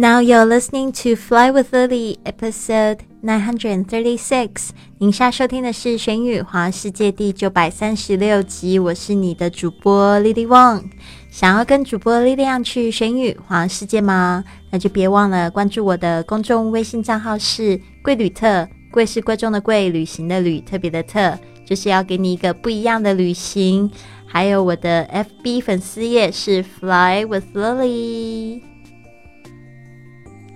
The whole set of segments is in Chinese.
Now you're listening to Fly with Lily, episode nine hundred and thirty-six。您下收听的是《玄宇华世界》第九百三十六集。我是你的主播 Lily Wong。想要跟主播 Lily 去玄宇华世界吗？那就别忘了关注我的公众微信账号是“贵旅特”，贵是贵重的贵，旅行的旅，特别的特，就是要给你一个不一样的旅行。还有我的 FB 粉丝页是 Fly with Lily。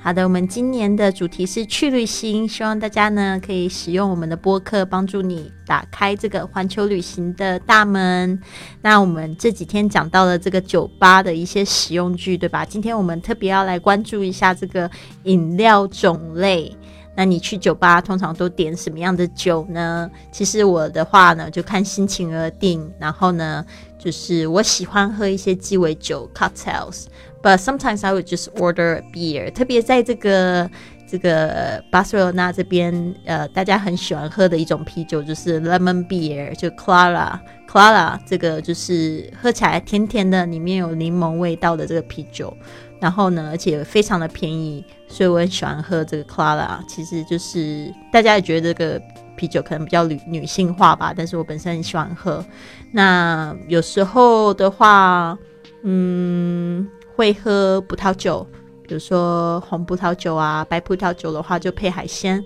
好的，我们今年的主题是去旅行，希望大家呢可以使用我们的播客，帮助你打开这个环球旅行的大门。那我们这几天讲到了这个酒吧的一些使用句，对吧？今天我们特别要来关注一下这个饮料种类。那你去酒吧通常都点什么样的酒呢？其实我的话呢，就看心情而定。然后呢，就是我喜欢喝一些鸡尾酒 （cocktails）。But sometimes I would just order beer。特别在这个这个巴塞罗那这边，呃，大家很喜欢喝的一种啤酒就是 lemon beer，就 Clara Clara 这个就是喝起来甜甜的，里面有柠檬味道的这个啤酒。然后呢，而且非常的便宜，所以我很喜欢喝这个 Clara。其实就是大家也觉得这个啤酒可能比较女女性化吧，但是我本身很喜欢喝。那有时候的话，嗯。会喝葡萄酒，比如说红葡萄酒啊，白葡萄酒的话就配海鲜，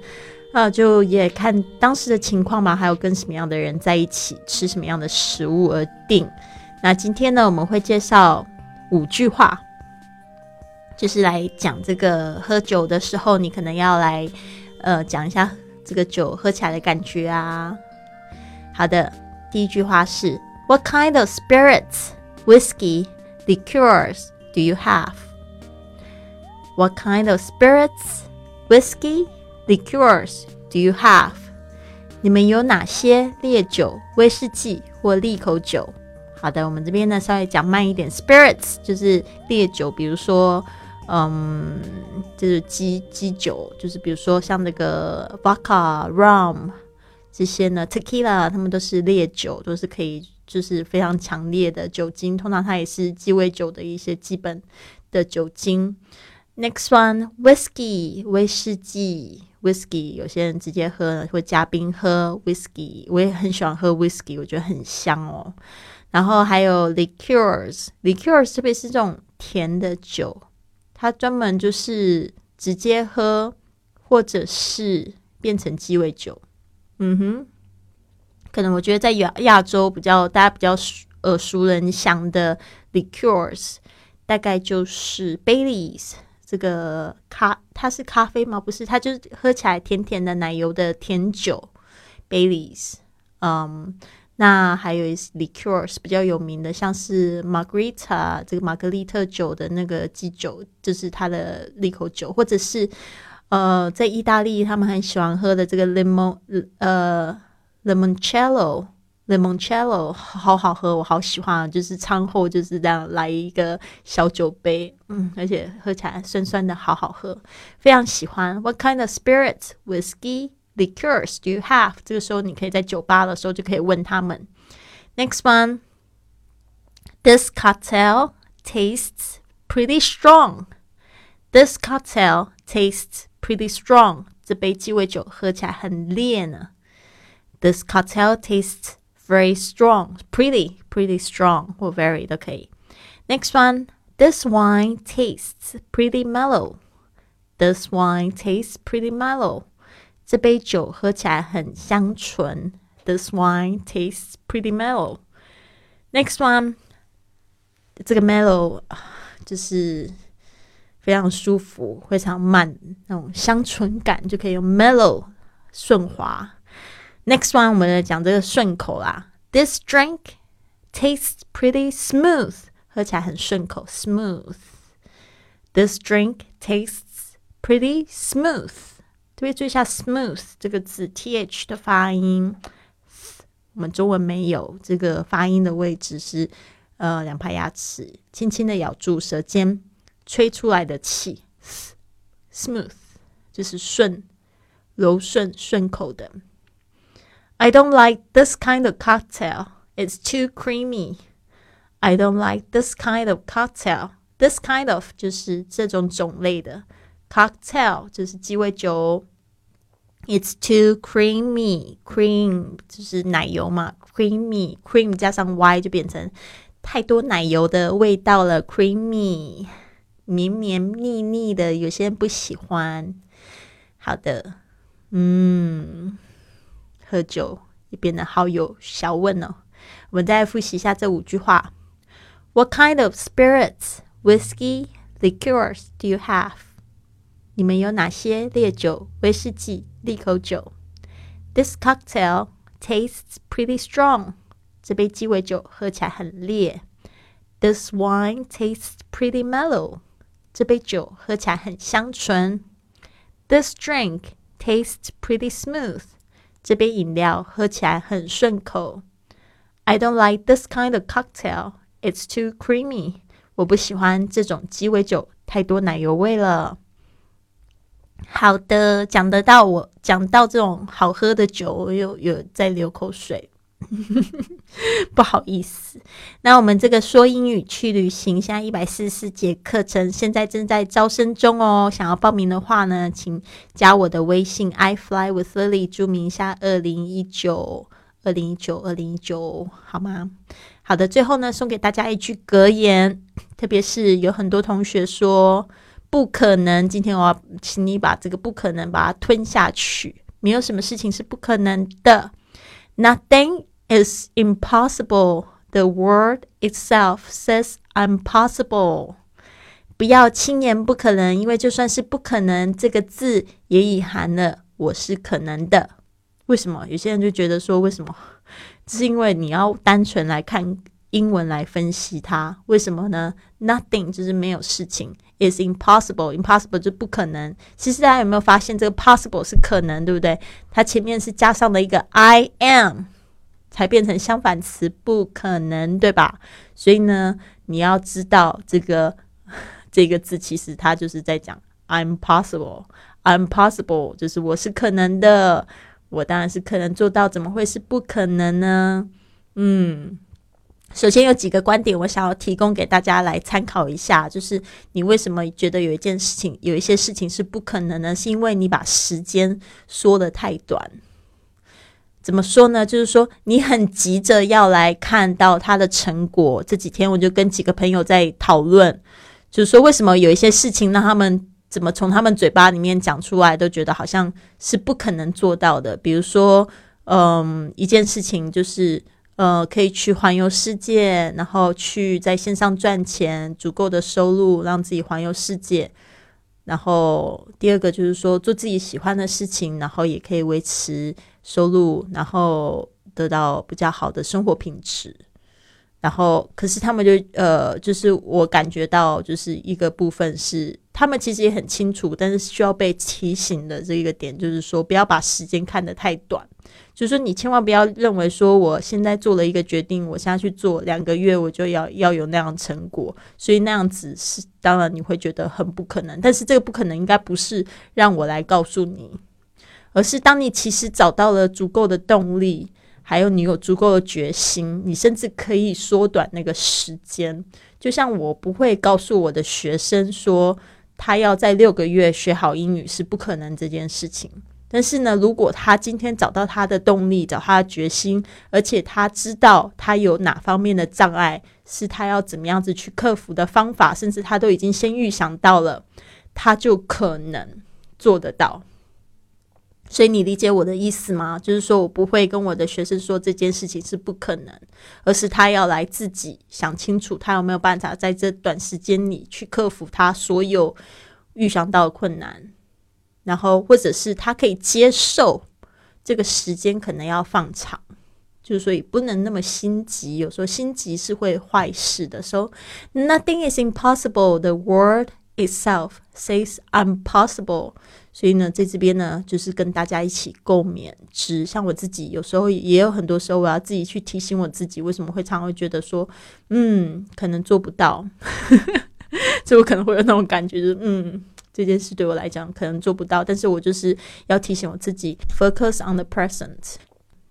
啊，就也看当时的情况嘛，还有跟什么样的人在一起，吃什么样的食物而定。那今天呢，我们会介绍五句话，就是来讲这个喝酒的时候，你可能要来呃讲一下这个酒喝起来的感觉啊。好的，第一句话是 What kind of spirits, whiskey, liqueurs? do you have? What kind of spirits, whiskey, liqueurs do you have? 你们有哪些烈酒、威士忌或利口酒？好的，我们这边呢稍微讲慢一点。Spirits 就是烈酒，比如说，嗯，就是鸡鸡酒，就是比如说像那个 vodka、rum 这些呢，tequila，它们都是烈酒，都是可以。就是非常强烈的酒精，通常它也是鸡尾酒的一些基本的酒精。Next one, whiskey，威士忌，whiskey，有些人直接喝会加冰喝 whiskey，我也很喜欢喝 whiskey，我觉得很香哦。然后还有 liqueurs，liqueurs 特别是这种甜的酒，它专门就是直接喝或者是变成鸡尾酒。嗯哼。可能我觉得在亚亚洲比较大家比较耳熟能详的 liqueurs，大概就是 Baileys 这个咖，它是咖啡吗？不是，它就是喝起来甜甜的奶油的甜酒 Baileys。嗯，那还有一些 liqueurs 比较有名的，像是 Margarita 这个玛格丽特酒的那个基酒，就是它的利口酒，或者是呃，在意大利他们很喜欢喝的这个 lemon 呃，Lemoncello。Limoncello，Limoncello 好好喝，我好喜欢。就是餐后就是这样来一个小酒杯，嗯，而且喝起来酸酸的，好好喝，非常喜欢。What kind of spirits, whiskey, liqueurs do you have？这个时候你可以在酒吧的时候就可以问他们。Next one, this cocktail tastes pretty strong. This cocktail tastes pretty strong. 这杯鸡尾酒喝起来很烈呢。this cocktail tastes very strong, pretty, pretty strong, or very okay. Next one, this wine tastes pretty mellow. This wine tastes pretty mellow. 这杯酒喝起来很香醇。This wine tastes pretty mellow. Next one，这个 mellow 就是非常舒服，非常慢那种香醇感，就可以用 mellow 顺滑。 Next one，我们来讲这个顺口啦。This drink tastes pretty smooth，喝起来很顺口，smooth。This drink tastes pretty smooth。特别注意一下 smooth 这个字，th 的发音，我们中文没有这个发音的位置是呃两排牙齿轻轻的咬住舌尖，吹出来的气，smooth 就是顺、柔顺、顺口的。I don't like this kind of cocktail. It's too creamy. I don't like this kind of cocktail. This kind of 就是这种种类的，cocktail 就是鸡尾酒。It's too creamy, cream 就是奶油嘛，creamy cream 加上 y 就变成太多奶油的味道了，creamy 绵绵腻腻的，有些人不喜欢。好的，嗯， 喝酒也变得好有学问哦。我们再复习一下这五句话。What kind of spirits, whiskey, liqueurs do you have？你们有哪些烈酒、威士忌、利口酒？This cocktail tastes pretty strong。这杯鸡尾酒喝起来很烈。This wine tastes pretty mellow。这杯酒喝起来很香醇。This drink tastes pretty smooth。 这杯饮料喝起来很顺口。I don't like this kind of cocktail. It's too creamy. 我不喜欢这种鸡尾酒，太多奶油味了。好的，讲得到我讲到这种好喝的酒，我又有在流口水，不好意思。那我们这个说英语去旅行，现在一百四十四节课程，现在正在招生中哦。想要报名的话呢，请加我的微信 i fly with Lily，注明一下二零一九二零一九二零一九，好吗？好的，最后呢，送给大家一句格言，特别是有很多同学说不可能，今天我要请你把这个不可能把它吞下去，没有什么事情是不可能的。Nothing is impossible. The word itself says I'm possible. 不要轻言不可能，因为就算是不可能这个字也隐含了我是可能的。为什么？有些人就觉得说，为什么？是因为你要单纯来看英文来分析它，为什么呢？Nothing 就是没有事情，is impossible，impossible 就不可能。其实大家有没有发现，这个 possible 是可能，对不对？它前面是加上了一个 I am，才变成相反词，不可能，对吧？所以呢，你要知道这个 这个字，其实它就是在讲 I'm possible，I'm possible 就是我是可能的。我当然是可能做到，怎么会是不可能呢？嗯，首先有几个观点，我想要提供给大家来参考一下，就是你为什么觉得有一件事情、有一些事情是不可能呢？是因为你把时间缩得太短。怎么说呢？就是说你很急着要来看到它的成果。这几天我就跟几个朋友在讨论，就是说为什么有一些事情让他们。怎么从他们嘴巴里面讲出来，都觉得好像是不可能做到的。比如说，嗯，一件事情就是，呃，可以去环游世界，然后去在线上赚钱，足够的收入让自己环游世界。然后第二个就是说，做自己喜欢的事情，然后也可以维持收入，然后得到比较好的生活品质。然后，可是他们就呃，就是我感觉到，就是一个部分是他们其实也很清楚，但是需要被提醒的这个点，就是说不要把时间看得太短。就是说，你千万不要认为说，我现在做了一个决定，我现在去做两个月，我就要要有那样成果。所以那样子是当然你会觉得很不可能，但是这个不可能应该不是让我来告诉你，而是当你其实找到了足够的动力。还有你有足够的决心，你甚至可以缩短那个时间。就像我不会告诉我的学生说，他要在六个月学好英语是不可能这件事情。但是呢，如果他今天找到他的动力，找他的决心，而且他知道他有哪方面的障碍，是他要怎么样子去克服的方法，甚至他都已经先预想到了，他就可能做得到。所以你理解我的意思吗？就是说我不会跟我的学生说这件事情是不可能，而是他要来自己想清楚，他有没有办法在这短时间里去克服他所有预想到的困难，然后或者是他可以接受这个时间可能要放长，就是所以不能那么心急。有时候心急是会坏事的。So nothing is impossible. The world itself says I'm possible. 所以呢，在这边呢，就是跟大家一起共勉之。像我自己，有时候也有很多时候，我要自己去提醒我自己，为什么会常会觉得说，嗯，可能做不到。所以我可能会有那种感觉，就是嗯，这件事对我来讲可能做不到。但是我就是要提醒我自己，focus on the present，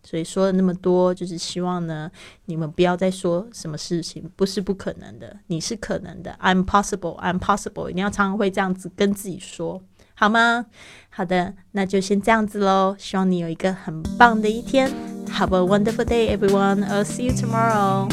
所以说了那么多，就是希望呢，你们不要再说什么事情不是不可能的，你是可能的，I'm possible, I'm possible，你要常常会这样子跟自己说，好吗？好的，那就先这样子喽。希望你有一个很棒的一天。Have a wonderful day, everyone. I'll see you tomorrow.